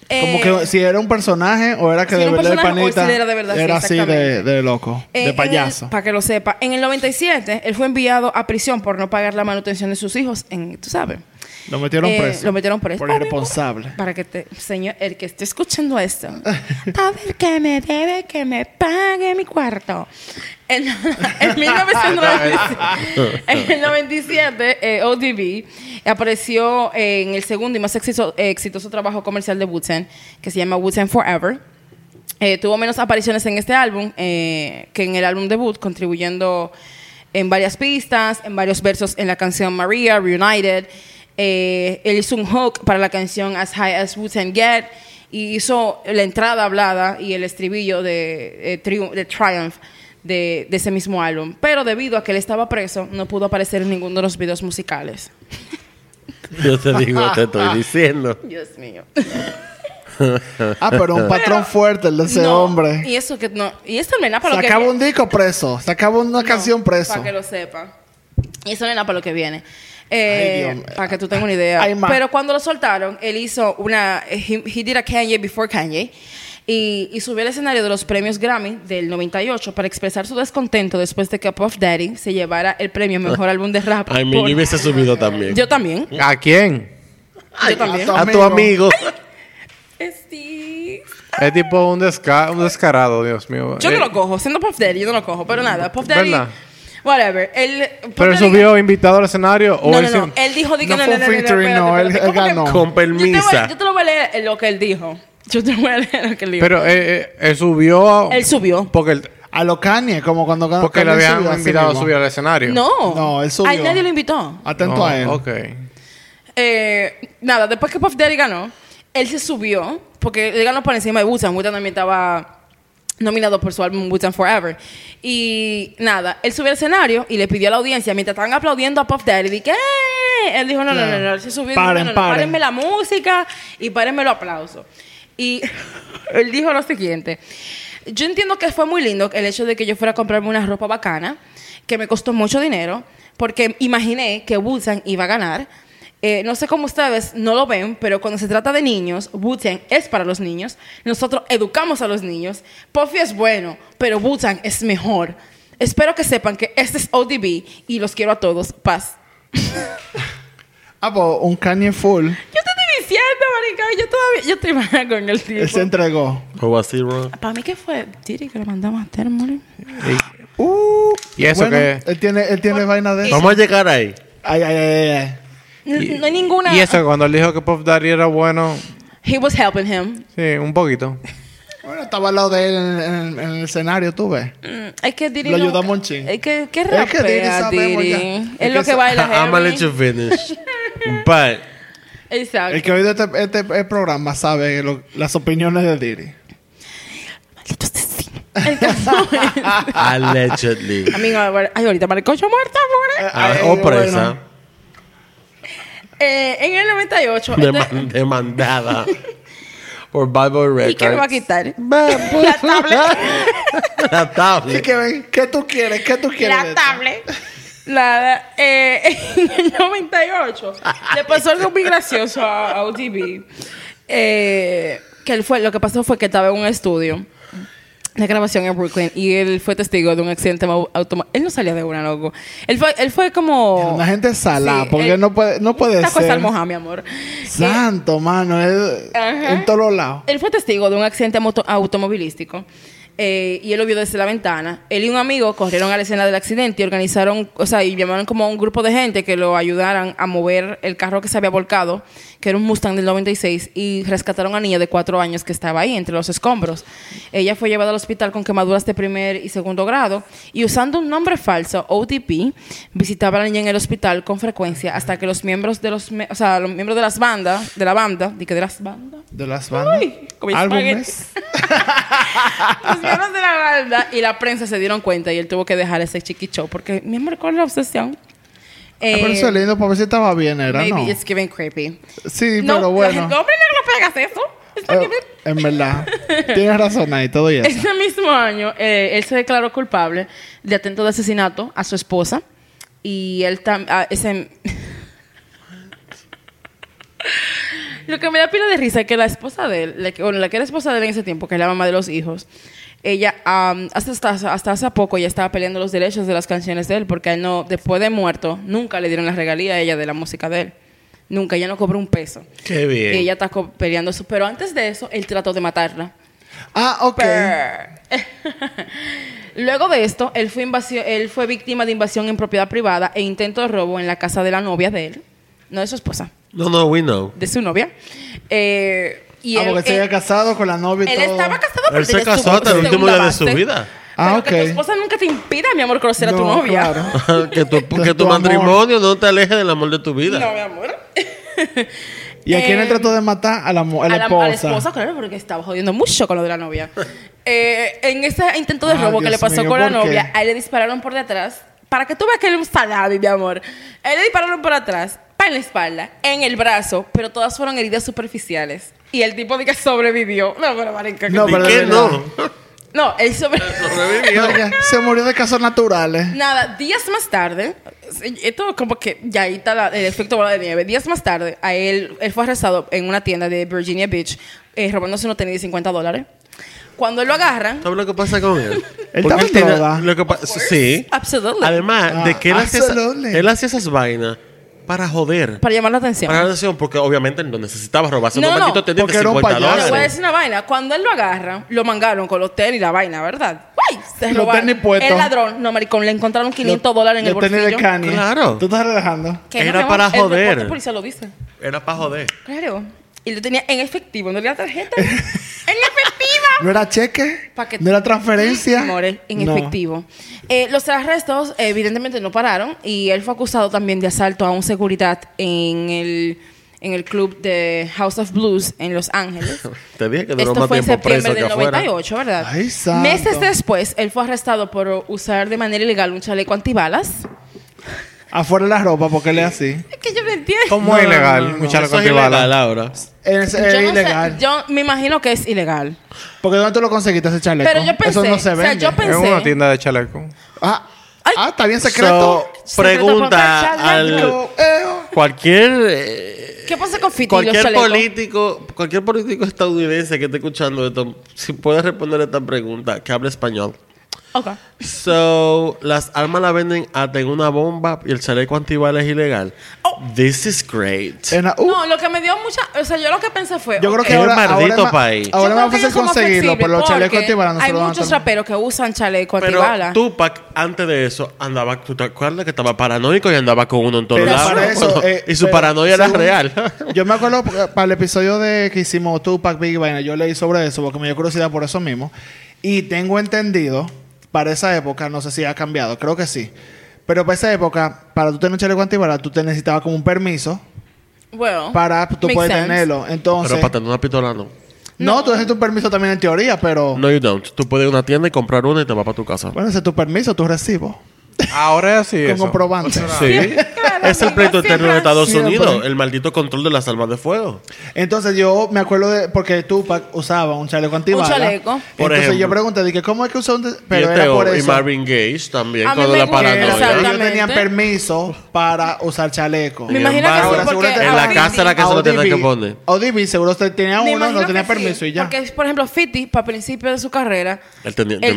Como Eh, que si era un personaje o era que si de verdad el panita si era de verdad, sí, era así de, de loco, de payaso. Para que lo sepa, en el 97 él fue enviado a prisión por no pagar la manutención de sus hijos, en, tú sabes. Lo metieron Eh, preso. Lo metieron preso. Por irresponsable. Para que te, señor, el que esté escuchando esto, a ver que me debe que me pague mi cuarto. En, en 1997, en el 97, eh, ODB apareció en el segundo y más exitoso, exitoso trabajo comercial de Wu-Tang, que se llama Wu-Tang Forever. Eh, tuvo menos apariciones en este álbum eh, que en el álbum debut, contribuyendo en varias pistas, en varios versos en la canción Maria, Reunited. Eh, él hizo un hook para la canción As High As Can Get y hizo la entrada hablada y el estribillo de, eh, de Triumph de, de ese mismo álbum. Pero debido a que él estaba preso, no pudo aparecer en ninguno de los videos musicales. Yo te digo, te estoy diciendo. Dios mío. Ah, pero un patrón fuerte el de ese No, hombre. Y eso que no. Y esto no es nada para Se lo que acaba un disco preso. Se acaba una canción preso. Para que lo sepa. Y eso no es nada para lo que viene. Eh, Ay, para que tú tengas una idea. Ay. Pero cuando lo soltaron, él hizo una. He, he did a Kanye before Kanye. Y, y subió al escenario de los premios Grammy del 98 para expresar su descontento después de que Puff Daddy se llevara el premio Mejor Álbum de Rap. Ay, mi yo hubiese subido también. Yo también. ¿A quién? yo también. a tu amigo. Es tipo un, desca- un descarado, Dios mío. Yo Eh, no lo cojo. Siendo Puff Daddy, yo no lo cojo. Pero nada, Puff Daddy. ¿Verdad? Whatever. Él, ¿Pero él subió invitado al escenario o No, él no, no. Él dijo di que No un featuring, espérate, no, él- espérate, él ¿cómo que- ganó. Con Yo te, voy, permisa. yo te lo voy a leer lo que él dijo. Yo te voy a leer lo que él dijo. Pero eh, eh, él subió... él subió. Porque, él- A lo Kanye, como cuando ganó. porque le habían subió a sí invitado a subir al escenario. No. No, él subió. A él nadie lo invitó. Atento No, a él. Ok. Eh, nada, después que Puff Daddy ganó, él se subió, porque él ganó por encima de Wu-Tang. Wu-Tang también estaba nominado por su álbum Wu-Tang Forever. Y nada, él subió al escenario y le pidió a la audiencia, mientras estaban aplaudiendo a Puff Daddy, dije, "¡Eh!". Él dijo, no, no, no, no, él se subió Paren, no, no, párenme la música y párenme los aplausos. Y él dijo lo siguiente. Yo entiendo que fue muy lindo el hecho de que yo fuera a comprarme una ropa bacana, que me costó mucho dinero, porque imaginé que Wu-Tang iba a ganar. Eh, no sé cómo ustedes no lo ven, pero cuando se trata de niños, Wu-Tang es para los niños. Nosotros educamos a los niños. Puffy es bueno, pero Wu-Tang es mejor. Espero que sepan que este es ODB y los quiero a todos. Paz. Ah, pues un Kanye full. Yo te diciendo, marica. Yo todavía... Yo estoy mal con el tipo. Él se entregó. O he wrong? Para mí, ¿qué fue? Diri que lo mandamos a Termoli. Uh, ¿Y eso bueno, qué? Él tiene, él tiene vaina de eso. Vamos a llegar ahí. Ay, ay, ay, ay. No, no hay ninguna. Y eso, cuando él dijo que Puff Daddy era bueno, He was helping him. sí, un poquito. Bueno, estaba al lado de él en, en- en el escenario, tú ves. Mm, Es que Diri. Lo no- ayudamos un chin. Es que, ¿qué Es que rapea, Diri sabemos Diri? ya. Es Es lo que que baila I'm gonna let you finish. But Exacto. El que oído este, este, este programa sabe lo- las opiniones de Diri. Maldito. El caso es- allegedly. Amigo, ay, ahorita maricocho muerta, pobre. Ay, o bueno. Eh, en el 98. este- Deman- demandada. Por Bible Records. ¿Y qué me va a quitar? pues, La tablet. La tablet. que ven, ¿qué tú quieres? ¿Qué tú quieres? La tablet. Nada, eh, en el 98 le pasó algo muy gracioso a, a OTB. Eh, que él fue, lo que pasó fue que estaba en un estudio la grabación en Brooklyn y él fue testigo de un accidente automático. Él no salía de una, loco. Él fue, él fue como... Una gente salada, Sí, porque él- no puede, no puede de ser. salmoja, mi amor. Santo, mano, es Ajá. en todos lados. Él fue testigo de un accidente automovilístico eh, y él lo vio desde la ventana. Él y un amigo corrieron a la escena del accidente y organizaron, o sea, y llamaron como a un grupo de gente que lo ayudaran a mover el carro que se había volcado, que era un Mustang del 96, y rescataron a niña de cuatro años que estaba ahí entre los escombros. Ella fue llevada al hospital con quemaduras de primer y segundo grado y usando un nombre falso, OTP, visitaba a la niña en el hospital con frecuencia hasta que los miembros de los, o sea, los miembros de las bandas, de la banda, de que de las bandas, De las bandas. Uy, como álbumes. de la banda y la prensa se dieron cuenta y él tuvo que dejar ese chiqui show porque mi amor con la obsesión. Ah, pero eso es lindo para ver si estaba bien, era, maybe ¿no? it's giving creepy. Sí, no, pero bueno. negro no pegas eso. Eh, en verdad. Tienes razón ahí, todo eso. Ese mismo año, eh, él se declaró culpable de atento de asesinato a su esposa y él también... ese... Lo que me da pila de risa es que la esposa de él, la que, bueno, la que era esposa de él en ese tiempo, que es la mamá de los hijos, ella, am, hasta, hasta, hasta hace poco, ella estaba peleando los derechos de las canciones de él, porque él no, después de muerto, nunca le dieron la regalía a ella de la música de él. Nunca, ella no cobró un peso. Qué bien. Y ella está peleando eso. Pero antes de eso, él trató de matarla. Ah, ok. Luego de esto, él fue, invasio- él fue víctima de invasión en propiedad privada e intento de robo en la casa de la novia de él, no de su esposa, No, no, we know. de su novia. Eh, y ah, él, porque se él- había casado con la novia y él todo. estaba casado pero Él se casó hasta el último día de su vida. Ah, Pero que ok. tu esposa nunca te impida, mi amor, conocer a tu No, novia. claro. que tu, que tu Tu amor. matrimonio no te aleje del amor de tu vida. No, mi amor. ¿Y a quién Eh, él trató de matar? A la, a la a, la, esposa. a la esposa, claro, porque estaba jodiendo mucho con lo de la novia. Eh, en ese intento de Ah, robo que Dios le pasó mío, con la novia, a él le dispararon por detrás. Para que tú veas que él es un salami, mi amor. A él le dispararon por atrás, para en la espalda, en el brazo, pero todas fueron heridas superficiales. Y el tipo de que sobrevivió. No, pero marica, que- No, ¿Y pero de qué no? No, él sobrevivió. Sobrevivió. Oiga, se murió de casos naturales. Nada, días más tarde, esto como que ya ahí está la- el efecto bola de nieve. Días más tarde, a él, él fue arrestado en una tienda de Virginia Beach, eh, robándose unos tenis de 50 dólares. Cuando lo agarran, ¿Sabes lo que pasa con él? Él estaba en droga. lo que Sí. absolutely, Además de Ah, que él hacía, esa- absolutely. él hacía esas vainas para joder. para llamar la atención. Para la atención, porque obviamente no necesitaba robarse No, unos no, malditos tenis de porque era un 50 payaso. Voy a decir una vaina. Cuando él lo agarran, lo mangaron con los tenis y la vaina, ¿verdad? ¡Guay! Se Los robaron. tenis puestos. El ladrón, no, maricón, le encontraron 500 dólares en el Los tenis bolsillo. de Kanye. Claro. Tú estás relajando. No, Era amor, para El joder. de policía lo dice. Era para joder. Claro. Y lo tenía en efectivo, no le la tarjeta. ¡En efectivo! ¿No era cheque? ¿No era transferencia? More, en No. efectivo. Eh, los arrestos, evidentemente, no pararon. Y él fue acusado también de asalto a un seguridad en el, en el club de House of Blues en Los Ángeles. Te dije que duró Esto más fue en septiembre del afuera. 98, ¿verdad? Ay, santo. Meses después, él fue arrestado por usar de manera ilegal un chaleco antibalas. Afuera de la ropa, porque él es así. Es que yo no entiendo. ¿Cómo No, es no, ilegal? no, no. Un chaleco Eso es antibala. ilegal ahora. Es, es Yo no sé, ilegal. yo me imagino que es ilegal. Porque ¿dónde tú lo conseguiste ese chaleco? Pero yo pensé, Eso no se o sea, vende. yo En una tienda de chaleco. Ah, Ay. ah, está bien secreto. So, pregunta Secreto al eh, cualquier eh, ¿Qué pasa con Fiti y los cualquier chalecos? político cualquier político estadounidense que esté escuchando esto si puede responder esta pregunta que hable español Ok. so las armas las venden hasta en una bomba y el chaleco antibala es ilegal Oh. this is great en la- uh, No, lo que me dio mucha... O sea, yo lo que pensé fue... yo creo ok, que Qué ahora, maldito ahora, es más- país. ahora es yo más creo que fácil ellos son más conseguirlo, pero los chalecos porque antibalas no se Hay lo dan muchos raperos que usan chaleco pero antibala. Tupac antes de eso andaba tú te acuerdas que estaba paranoico y andaba con uno en todos Pero lados para eso, eh, y su pero paranoia era según- real Yo me acuerdo porque para el episodio de que hicimos Tupac Big Vaina, yo leí sobre eso porque me dio curiosidad por eso mismo. Y tengo entendido, para esa época, no sé si ha cambiado, creo que sí. Pero para esa época, para tú tener un chaleco antibala, tú te necesitabas como un permiso Bueno. para tú puedes sense. tenerlo. Entonces, pero para tener una pistola no no, tú necesitas un permiso también en teoría, pero no you don't tú puedes ir a una tienda y comprar una y te vas para tu casa bueno, ese es tu permiso, tu recibo. Ahora es así Con eso. comprobante. Sí. Es el pleito eterno de Estados. Unidos, el maldito control de las armas de fuego. Entonces yo me acuerdo de. Porque Tupac usaba un chaleco antibala. chaleco. Por Entonces yo pregunté, dije, ¿cómo es que usa un. de- y, Pero este era por o- y eso. Marvin Gaye también, cuando la paranoia. ellos tenían permiso para usar chaleco. Me imagino que sí, Ahora, porque En la casa la que se lo tenían que poner. ODB seguro usted tenía uno, no tenía sí, permiso y ya. Porque, por ejemplo, Fiti, para principio de su carrera, Él tenía- él,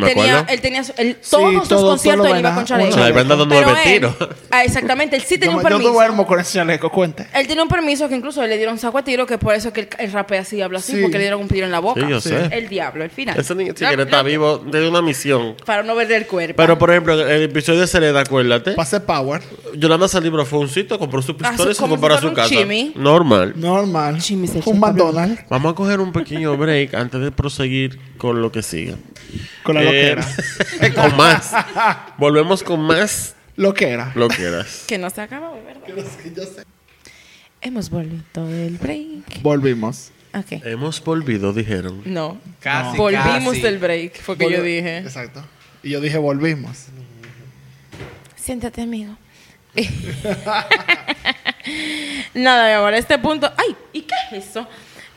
tenía, él Sí, todos sus conciertos él iba con chaleco. Ahí van dando nueve él- tiros. Ah, exactamente, él sí tenía yo, un yo permiso. duermo con ese chaleco, cuente. Él tenía un permiso que incluso le dieron saco a tiro, que por eso que él, él rapea así, habla así, Sí. porque le dieron un tiro en la boca. Sí, yo sé. El diablo, el final. Ese niño, quiere, está vivo de una misión. Para no perder el cuerpo. Pero, por ejemplo, el episodio de Serena, acuérdate. Pase power. Yolanda Salibro fue a un sitio, compró su pistola y se como fue para si su fuera casa. chimi. Normal. Normal. Se un McDonald's Vamos a coger un pequeño break antes de proseguir con lo que sigue. Con la Eh, loquera. con más. Volvemos con más Loquera. loqueras. Que no se acaba, ¿verdad? Hemos vuelto del break. Volvimos. Ok. Hemos volvido, dijeron. No. Casi, Volvimos casi. del break, fue que yo dije. Exacto. Y yo dije, volvimos. Siéntate, amigo. Nada, mi amor, a este punto. ¡Ay! ¿Y qué es eso?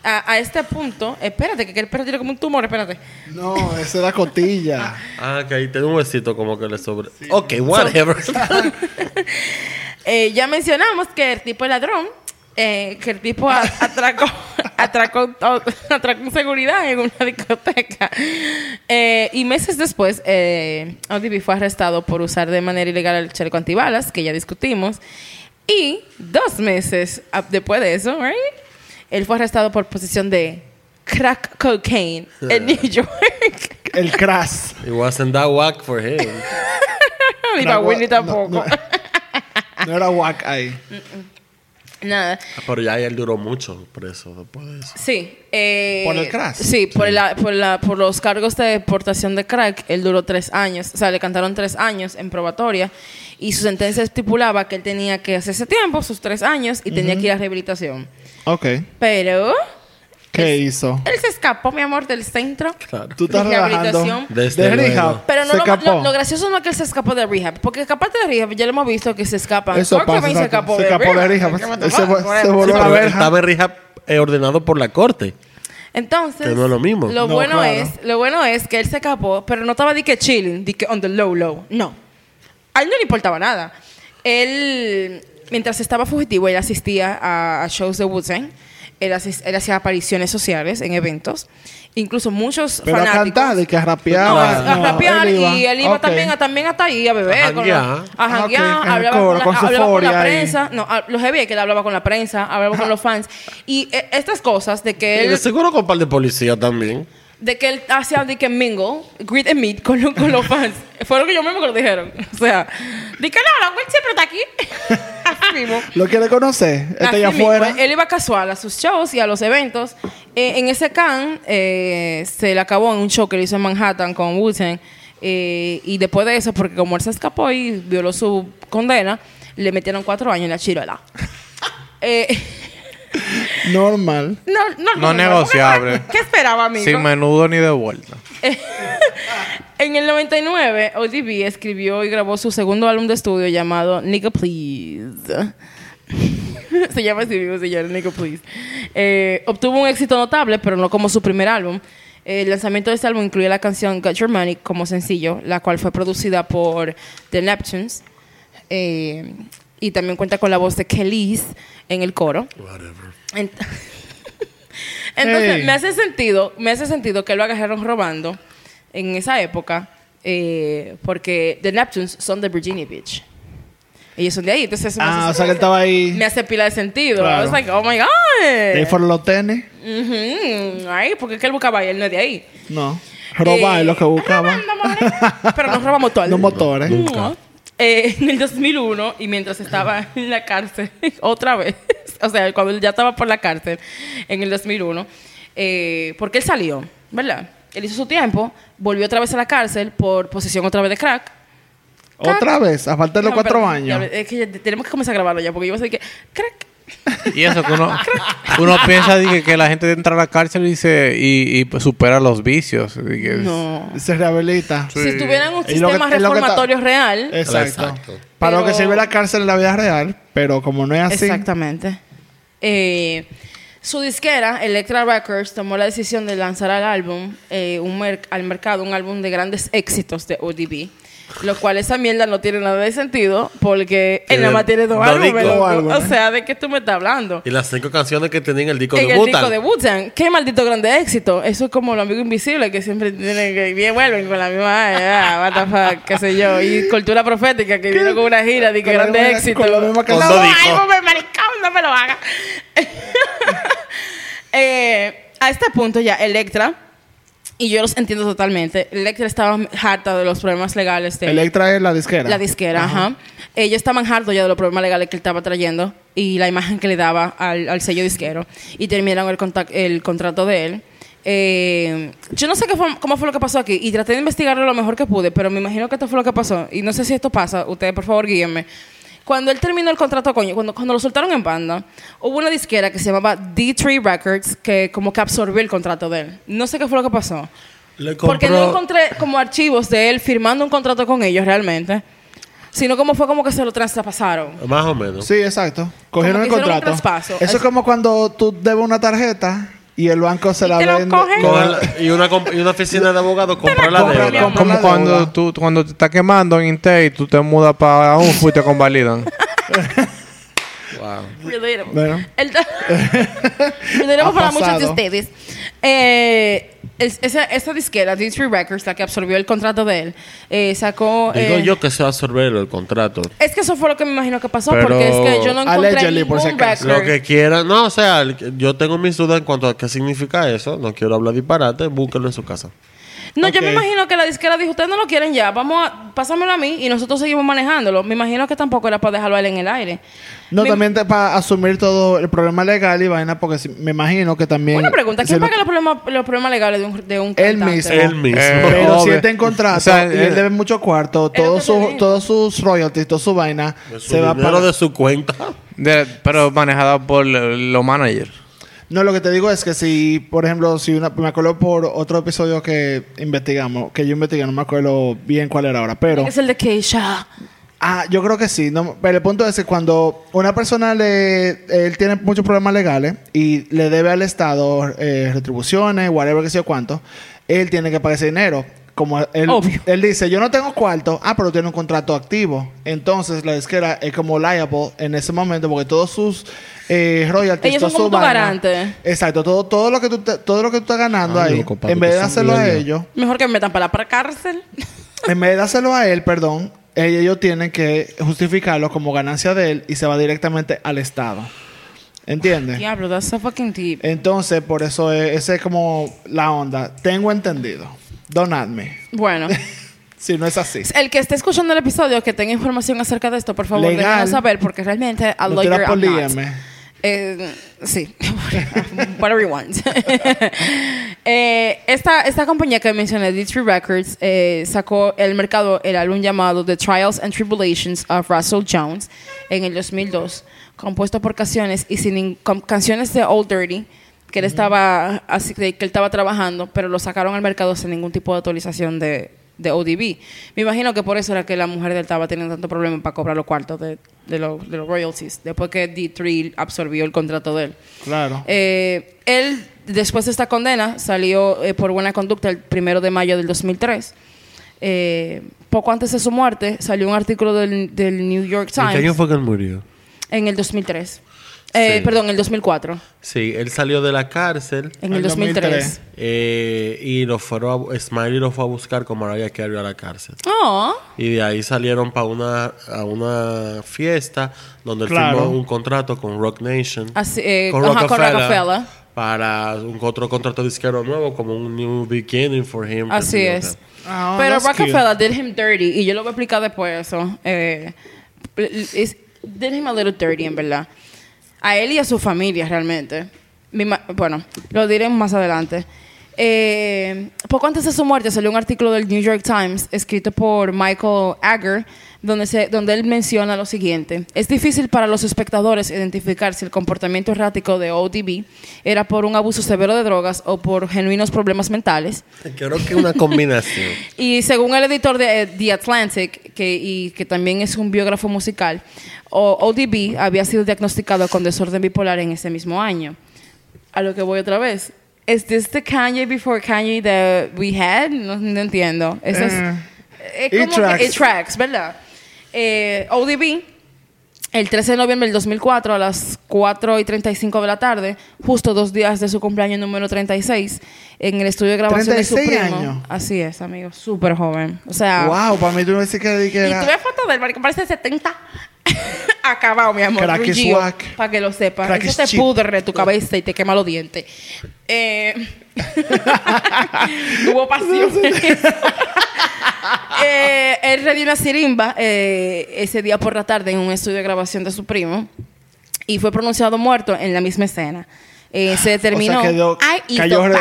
A, a este punto, espérate, que el perro tiene como un tumor, espérate. No, esa era cotilla. Ah, que ahí tiene un huesito como que le sobre. Ok, whatever. Eh, ya mencionamos que el tipo es ladrón, eh, que el tipo atracó, atracó, atracó seguridad en una discoteca. Eh, y meses después, eh, ODB fue arrestado por usar de manera ilegal el chaleco antibalas, que ya discutimos. Y dos meses después de eso, right, él fue arrestado por posesión de crack cocaine en New York. El crash. It wasn't that whack for him. Ni para Winnie tampoco. No, no- no era whack ahí. Nada. Pero ya él duró mucho preso después de eso. Sí. eh, ¿Por el crack? Sí, por, la- por, la- por los cargos de deportación de crack, él duró tres años. O sea, le cantaron tres años en probatoria. Y su sentencia estipulaba que él tenía que hacer ese tiempo, sus tres años, y tenía que ir a rehabilitación. Ok. Pero ¿Qué hizo? él se escapó, mi amor, del centro. Tú estás de rehabilitación. Desde de luego. rehab. Pero no se lo, escapó. lo- lo gracioso no es que él se escapó de rehab, porque escaparte de rehab ya lo hemos visto que se escapan. Eso pasa, se escapó Se de escapó de rehab. rehab. ¿Qué me Él se se la pero verja. estaba en rehab eh, ordenado por la corte. Entonces, Que no es lo mismo. Lo No, bueno claro. es, lo bueno es que él se escapó, pero no estaba de que chilling, de que on the low low. No. A él no le importaba nada. Él, mientras estaba fugitivo, él asistía a, a shows de Wu-Tang. Él, él hacía apariciones sociales en eventos. Incluso muchos Pero a fanáticos. cantar, de que No, a No, rapear él y él iba también, a, también hasta ahí a beber. A con la- janguear. A janguear, Ah, hablaba, coro, con, la, con hablaba con la prensa. No, a- lo heavy es que él hablaba con la prensa, hablaba con los fans. Y eh, estas cosas de que Y de él seguro con un par de policía también. De que él hacía de que mingle, greet and meet con, lo- con los fans. Fue lo que yo mismo que lo dijeron. O sea, de que no, la Will siempre está aquí. Mismo. ¿Lo quiere conocer? Está allá mismo. afuera. Él iba casual a sus shows y a los eventos. Eh, en ese can eh, se le acabó en un show que le hizo en Manhattan con Wu-Tang. Eh, y después de eso, porque como él se escapó y violó su condena, le metieron cuatro años en la chirola. eh, Normal. no, no, No negociable. ¿Qué esperaba, amigo? Sin menudo ni de vuelta. En el 99, ODB escribió y grabó su segundo álbum de estudio llamado Nigga Please. se llama así mismo, se llama Nigga Please. Eh, obtuvo un éxito notable, pero no como su primer álbum. El lanzamiento de este álbum incluye la canción Got Your Money como sencillo, la cual fue producida por The Neptunes. Eh, y también cuenta con la voz de Kelis en el coro. Ent- Entonces, Hey. me hace sentido, me hace sentido que lo agarraron robando en esa época, eh, porque The Neptunes son de Virginia Beach. Ellos son de ahí, entonces me Ah, hace- o sea que él estaba ahí. me hace pila de sentido. Claro. I was like, oh my God. De ahí fueron los tenis. Ay, porque es que él buscaba ahí, él no es de ahí. No. Robar Eh, es lo que buscaba. robando, amores. Pero no roba motor. Los motores. No. Eh, en el 2001, y mientras estaba en la cárcel, otra vez, o sea, cuando ya estaba por la cárcel, en el 2001, eh, porque él salió, ¿verdad? Él hizo su tiempo, volvió otra vez a la cárcel por posesión otra vez de crack. Otra vez, a falta de los No, cuatro pero- años. ya, es que ya tenemos que comenzar a grabarlo ya, porque yo voy a decir que crack, Y eso que uno, uno piensa de que, que la gente entra a la cárcel y, se, y, y, pues, supera los vicios. que- No. Se rehabilita. Si tuvieran un sistema que reformatorio real, Exacto. Exacto. Para lo que sirve la cárcel en la vida real, pero como no es así. Exactamente. Eh, su disquera, Electra Records, tomó la decisión de lanzar al álbum, eh, un mer- al mercado, un álbum de grandes éxitos de ODB. Lo cual esa mierda no tiene nada de sentido porque él nada más tiene dos álbumes. álbumes. O sea, ¿de qué tú me estás hablando? Y las cinco canciones que tenía en el disco En de el Butan. disco de Wu-Tang. Qué maldito grande éxito. Eso es como los amigos invisibles que siempre tienen que bien vuelven con la misma, ah, what the fuck, qué sé yo. Y cultura profética que vino con una gira de que grande misma- éxito. con la misma no, canción. ay, discos. hombre, maricón, no me lo haga. Eh, a este punto ya Electra, y yo los entiendo totalmente, Electra estaba harta de los problemas legales de Electra es la disquera. la disquera, ajá. Ellos estaban hartos ya de los problemas legales que él estaba trayendo y la imagen que le daba al, al sello disquero. Y terminaron el, contac- el contrato de él. Eh, yo no sé qué fue- cómo fue lo que pasó aquí y traté de investigarlo lo mejor que pude, pero me imagino que esto fue lo que pasó. Y no sé si esto pasa, ustedes por favor guíenme. Cuando él terminó el contrato con ellos, cuando, cuando lo soltaron en banda, hubo una disquera que se llamaba D3 Records que como que absorbió el contrato de él. No sé qué fue lo que pasó. Le Porque no encontré como archivos de él firmando un contrato con ellos realmente. Sino como fue como que se lo traspasaron. Más o menos. Sí, exacto. Cogieron el contrato. Eso Es- es como cuando tú debes una tarjeta y el banco se ¿Y la vende. y, una, y una oficina de abogados compró la compra- deuda. compra- Como la cuando deuda. tú cuando te está quemando en Intey, tú te mudas para un y te convalidan. Wow. Relatable. Bueno. El- Relatable para muchos de ustedes. Eh, es- esa, esa disquera, D3 Records, la que absorbió el contrato de él, eh, sacó... Digo eh, yo que se va a absorber el contrato. Es que eso fue lo que me imagino que pasó, Pero- porque es que yo no encontré si ningún acaso. record. Lo que quieran. No, o sea, yo tengo mis dudas en cuanto a qué significa eso. No quiero hablar disparate. Búsquenlo en su casa. No, yo me imagino que la disquera dijo, ustedes no lo quieren ya, vamos a, pásamelo a mí y nosotros seguimos manejándolo. Me imagino que tampoco era para dejarlo a él en el aire. No, Me- también para asumir todo el problema legal y vaina, porque si- me imagino que también. Una pregunta, si ¿quién lo- paga los problemas, los problemas legales de un, de un Él cantante? mismo. Él mismo. Eh, Pero si él está en contrato O sea, y él eh, debe mucho cuarto, todos sus todos sus royalties, toda su vaina, De su se va para. de su cuenta. De- pero manejada por los managers. No, lo que te digo es que si, por ejemplo, si una, me acuerdo por otro episodio que investigamos, que yo investigué, no me acuerdo bien cuál era ahora, pero. Es el de Keisha. Ah, yo creo que sí. No, pero el punto es que cuando una persona le, él tiene muchos problemas legales y le debe al Estado eh, retribuciones, whatever que sea cuánto, él tiene que pagar ese dinero. Como él, Obvio. él dice, yo no tengo cuarto, ah, pero tiene un contrato activo. Entonces la disquera es como liable en ese momento porque todos sus eh, royalties, Ellos son como tu vaina- garante. Exacto, todo, todo lo que tú te- todo lo que tú estás ganando Ah, ahí, loco, papi, en vez de hacerlo a ellos, Mejor que me metan para la para cárcel. en vez de dárselo a él, perdón, ellos tienen que justificarlo como ganancia de él y se va directamente al Estado. ¿Entiendes? Diablo, that's so fucking deep. Entonces, por eso es, esa es como la onda. Tengo entendido. Donadme. Bueno, Si no es así. el que esté escuchando el episodio, que tenga información acerca de esto, por favor, Legal. déjenos saber, porque realmente a Lo lawyer I'm not. Eh, sí, whatever you want. Eh, esta, esta compañía que mencioné, D3 Records, eh, sacó el mercado el álbum llamado The Trials and Tribulations of Russell Jones en el 2002, compuesto por canciones y sin canciones de Old Dirty que él estaba así que él estaba trabajando, pero lo sacaron al mercado sin ningún tipo de actualización de, de ODB. Me imagino que por eso era que la mujer de él estaba teniendo tanto problema para cobrar los cuartos de, de, los- de los royalties, después que D3 absorbió el contrato de él. Claro. Eh, él, después de esta condena, salió eh, por buena conducta el primero de mayo del 2003. Eh, poco antes de su muerte, salió un artículo del, del New York ¿En qué año Times fue que él murió? en el 2003. Eh, Sí. Perdón, en el 2004. Sí, él salió de la cárcel En el En 2003. 2003. eh, y lo fueron a, Smiley lo fue a buscar con Mariah Carey a la cárcel. Oh, Y de ahí salieron para una, a una fiesta donde él Claro. firmó un contrato con Rock Nation. así, eh, con ajá, con Rockefeller, Rockefeller. Para un otro contrato disquero nuevo, como un new beginning for him. Así es. Ah, Pero that's cute. Rockefeller did him dirty, y yo lo voy a explicar después eso. Eh, did him a little dirty, en verdad. A él y a su familia, realmente. Mi bueno, lo diré más adelante. Eh, poco antes de su muerte salió un artículo del New York Times escrito por Michael Ager donde, se, donde él menciona lo siguiente. Es difícil para los espectadores identificar si el comportamiento errático de ODB era por un abuso severo de drogas o por genuinos problemas mentales. Creo que una combinación. y según el editor de eh, The Atlantic, que, y que también es un biógrafo musical, ODB había sido diagnosticado con desorden bipolar en ese mismo año. A lo que voy otra vez. ¿Es this the Kanye before Kanye that we had? No, entiendo. Eso es, Eh, es como tracks. que it tracks, ¿verdad? Eh, ODB, el 13 de noviembre del 2004 a las 4 y 35 de la tarde, justo dos días de su cumpleaños número 36, en el estudio de grabación de su 36 primo. años. Así es, amigo, súper joven. O sea, Wow, para mí tú no decís que, que y era... tú ves fotos del marico, parece 70. Acabado, mi amor. Para que lo sepas. Crack Eso te cheap. pudre tu cabeza y te quema los dientes. Eh, Hubo pasión. en eso. eh, él redió una sirimba eh, ese día por la tarde en un estudio de grabación de su primo y fue pronunciado muerto en la misma escena. Eh, se determinó. O sea, quedó- cayó re-.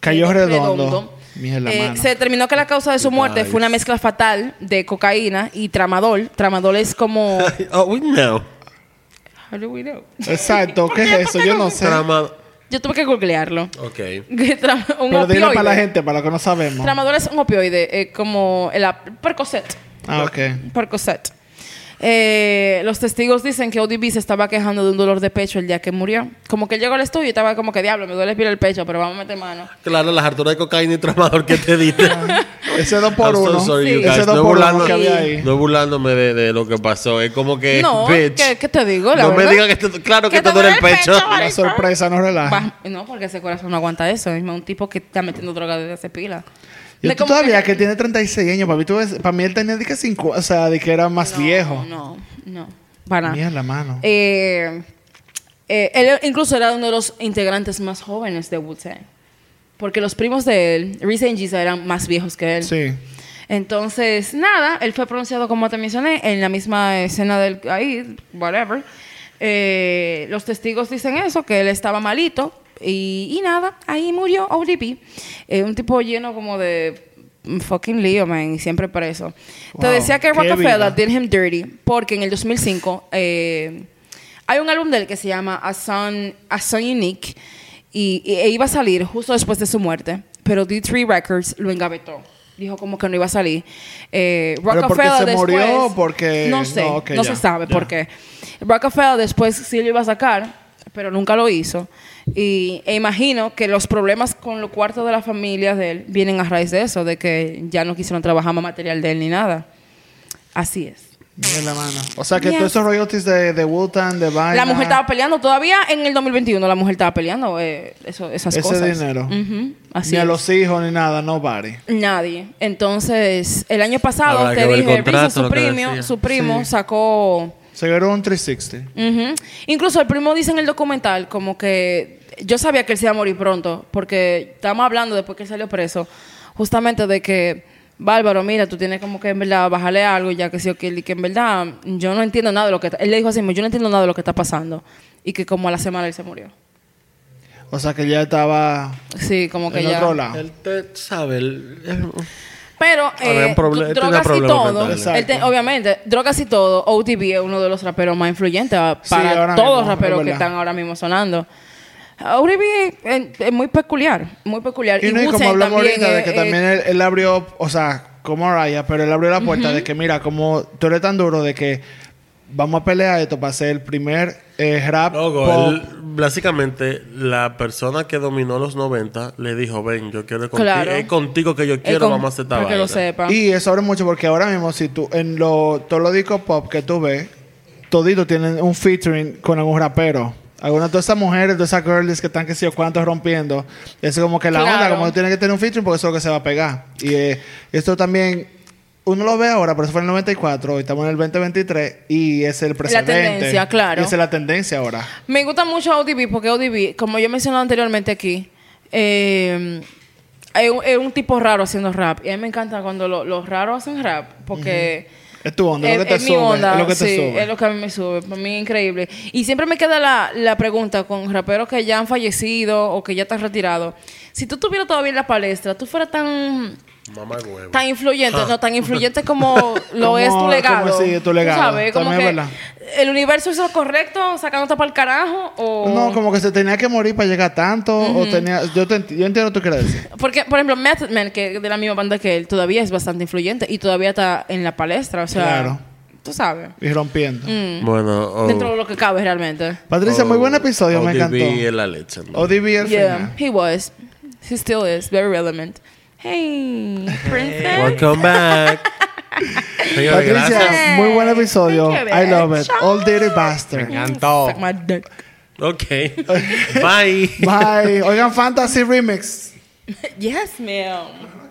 Cayó Quedó redondo. Eh, mano. se determinó que la causa de su muerte fue una mezcla fatal de cocaína y tramadol. Tramadol es como. oh, we know. How do we know? Exacto, ¿qué es eso? Yo no sé. Yo tuve que googlearlo. Ok. Un Pero dilo para la gente, para lo que no sabemos. Tramadol es un opioide, eh, como el Percocet. Ah, ok. Percocet. Eh, los testigos dicen que ODB se estaba quejando de un dolor de pecho el día que murió. Como que él llegó al estudio y estaba como que diablo, me duele pila el pecho, pero vamos a meter mano. Claro, las harturas de cocaína y tramador que te diste. Ese dos por I'm so uno. sorry, Sí. you guys. Ese No dos por uno burlando- que había ahí. no es burlándome de, de lo que pasó. Es como que, No, bitch. ¿qué, qué te digo? La no me digas que te, claro que, te duele el pecho. La marico. sorpresa no relaja. No, porque ese corazón no aguanta eso. Es un tipo que está metiendo droga desde hace pila. Yo De todavía que tiene 36 años, para mí, tú ves- para mí él tenía de que 5, o sea, de que era más viejo. No, no. Para nada. Mierda, mano. Eh, eh, él incluso era uno de los integrantes más jóvenes de Wu-Tang. Porque los primos de él, Reese y Giza, eran más viejos que él. Sí. Entonces, nada, él fue pronunciado, como te mencioné, en la misma escena del ahí, whatever. Eh, los testigos dicen eso, que él estaba malito. Y, y nada, ahí murió ODB. Eh, un tipo lleno como de fucking lío, man, y siempre preso. Te Wow, decía que Rockefeller vida. did him dirty porque en el 2005 eh, hay un álbum de él que se llama A Son, A Son Unique y, y- e iba a salir justo después de su muerte, pero D3 Records lo engavetó. Dijo como que no iba a salir. Eh, ¿Pero porque Rockefeller se murió después- o porque- No sé, no, no, ok, se sabe ya. por qué. Rockefeller después sí lo iba a sacar, pero nunca lo hizo. Y e imagino que los problemas con los cuartos de la familia de él vienen a raíz de eso, de que ya no quisieron trabajar más material de él ni nada. Así es. Mierda, mano. O sea, que Yes. todos esos royalties de, de Wu-Tang, de vaina... La mujer estaba peleando todavía en el 2021. La mujer estaba peleando eh, eso- esas Ese cosas. dinero. Ujú, Así Ni a es. los hijos, ni nada, nobody. Nadie. Entonces, el año pasado, te ver el dije, contrato, su primo, su primo Sí. sacó... Se ganó un 360. Ujú. Incluso el primo dice en el documental como que yo sabía que él se iba a morir pronto, porque estábamos hablando después que él salió preso, justamente de que, Bárbaro, mira, tú tienes como que en verdad bajarle algo, ya que sí, o que, y que en verdad yo no entiendo nada de lo que... está-". Él le dijo así, yo no entiendo nada de lo que está pasando. Y que como a la semana él se murió. O sea, que ya estaba Sí, como que en ya... otro lado. Él te sabe. él- él- Pero Había eh, él drogas y todo, él te- obviamente, drogas y todo, OTB es uno de los raperos más influyentes ah, Sí, para todos los raperos que están ahora mismo sonando. OTB es, es muy peculiar, muy peculiar. Y, no, y como hablamos también ahorita de que es- también él, él abrió, o sea, como Raya, pero él abrió la puerta de que, mira, como tú eres tan duro de que vamos a pelear esto para ser el primer eh, rap pop. él, básicamente, la persona que dominó los 90 le dijo: Ven, yo quiero contigo. Claro. Es contigo que yo quiero, con- vamos a hacer esta Para que lo vaina". sepa. Y eso abre mucho porque ahora mismo, si tú, en lo, todos los discos pop que tú ves, toditos tienen un featuring con algún rapero. Algunas de esas mujeres, de esas girls que están que sé yo cuántos rompiendo. Es como que la Claro. onda, como tú tienes que tener un featuring porque eso es lo que se va a pegar. Y eh, esto también, uno lo ve ahora, pero eso fue en el 94, hoy estamos en el 2023 y es el precedente. tendencia, claro. Y esa es la tendencia ahora. Me gusta mucho ODB porque ODB, como yo mencioné anteriormente aquí, eh, es, un, es un tipo raro haciendo rap. Y a mí me encanta cuando lo- los raros hacen rap porque... Es tu onda, es lo que te es mi sube. onda, es lo que te sí, sube. es lo que a mí me sube. Para mí es increíble. Y siempre me queda la, la pregunta con raperos que ya han fallecido o que ya están retirados. Si tú estuvieras todavía en la palestra, tú fueras tan Mamá huevo. tan influyente, no tan influyente como lo Como- es tu legado. como sí, tu Tú legado. sabes, como También que verdad. el universo hizo correcto sacándote para el carajo o No, como que se tenía que morir para llegar tanto. O tenía. Yo, te ent- yo entiendo lo que tú quieres decir. porque por ejemplo Method Man que es de la misma banda que él todavía es bastante influyente y todavía está en la palestra, o sea, Claro. tú sabes. Y rompiendo. Bueno, o- Dentro de lo que cabe realmente. Patricia, muy buen episodio, me ODB encantó. es la leche. ¿no? ODB el Yeah, final. he was. He still is very relevant. Hey, princess. Welcome back. Señores, Patricia, gracias. muy buen episodio. Thank you, I love it. bitch. All Dirty Bastard. Me mm, encantó. Suck my dick. Ok. Bye. Bye. Oigan, Fantasy Remix. yes, ma'am. Three, four.